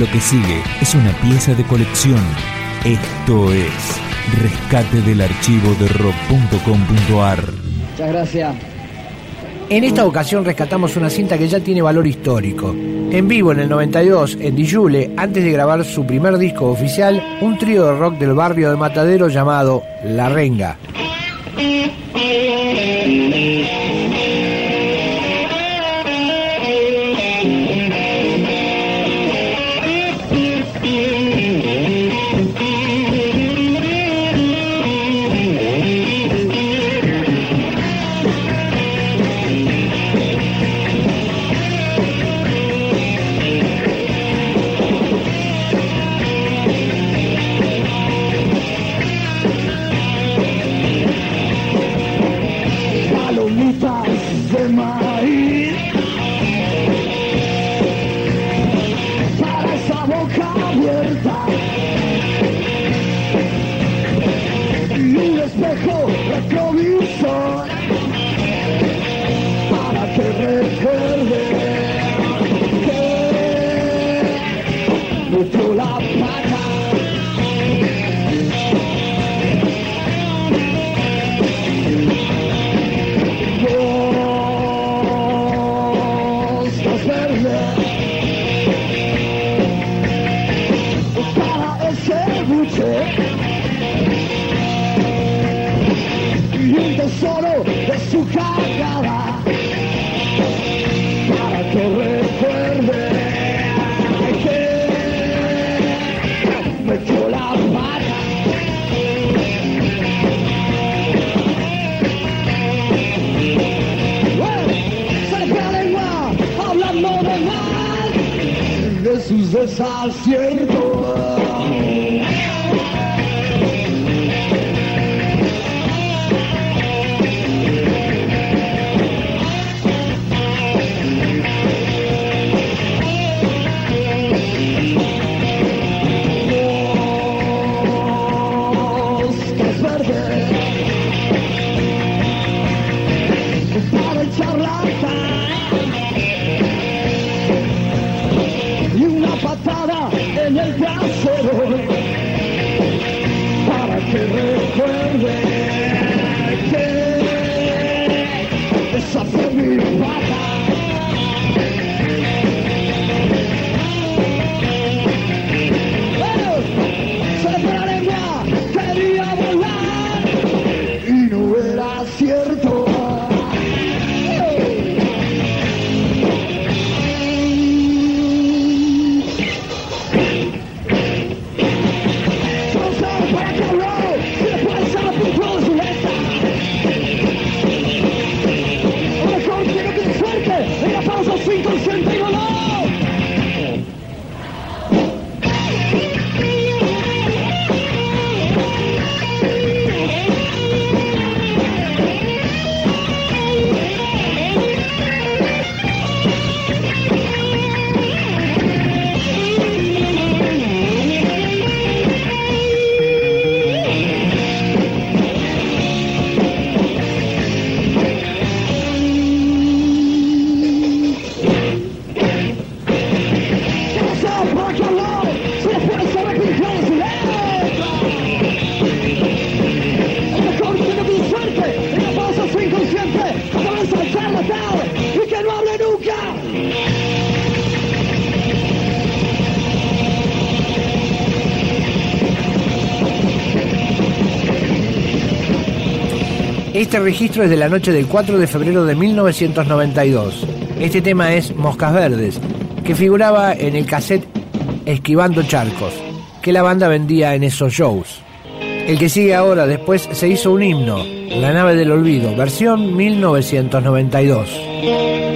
Lo que sigue es una pieza de colección. Esto es Rescate del archivo de rock.com.ar. Muchas gracias. En esta ocasión rescatamos una cinta que ya tiene valor histórico. En vivo en el 92, en Dijule, antes de grabar su primer disco oficial, un trío de rock del barrio de Matadero llamado La Renga. ¿eh? y un tesoro de su cargada para que recuerde que me echó la pata ¡Hey! saca lengua hablando de mal de sus desaciertos Este registro es de la noche del 4 de febrero de 1992. Este tema es Moscas Verdes, que figuraba en el cassette Esquivando Charcos, que la banda vendía en esos shows. El que sigue ahora después se hizo un himno, La nave del olvido, versión 1992.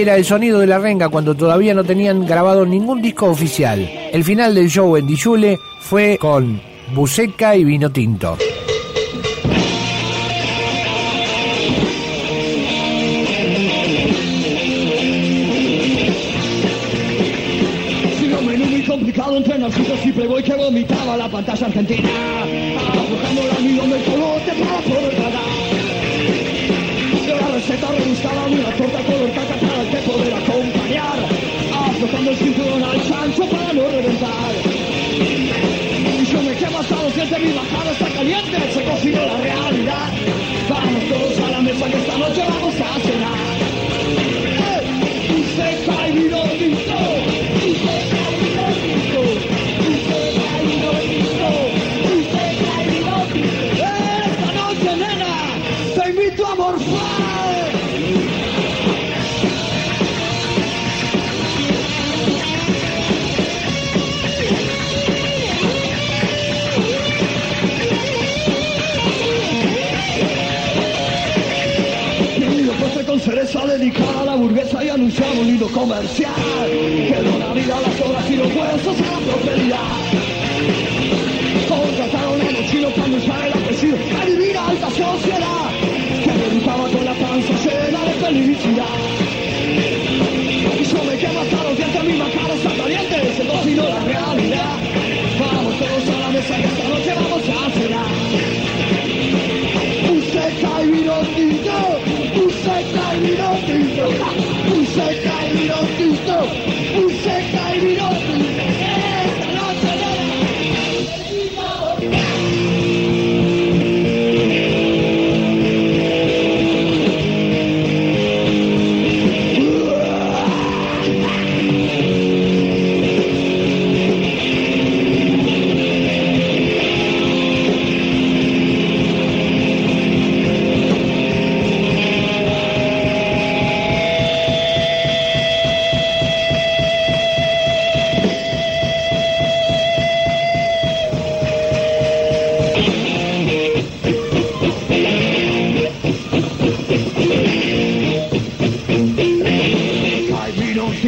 Era el sonido de la renga cuando todavía no tenían grabado ningún disco oficial. El final del show en Dijule fue con Buceca y Vino Tinto. entre narcisos y playboy que vomitaba la pantalla argentina Buscando la millón del colote para poder tragar La receta rebuscada de una torta color caca poder acompañar, aflojando el cinturón al chancho para no reventar. Yo me quemo hasta los dientes, mi bajada está caliente, se cocina la realidad. Vamos todos a la mesa que esta noche vamos a cenar. Usted cae vino listo, usted cae vino listo, usted cae. Esta noche, nena, te invito a morfar. Un lindo comercial. Quedó la vida, las obras y los huesos a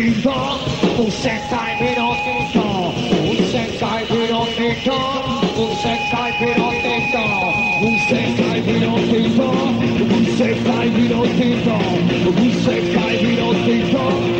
vivant, pour s'incarner dans tes temps, pour s'incarner dans tes temps, pour s'incarner dans tes temps, pour s'incarner dans tes temps, pour s'incarner dans tes temps, pour s'incarner dans tes temps.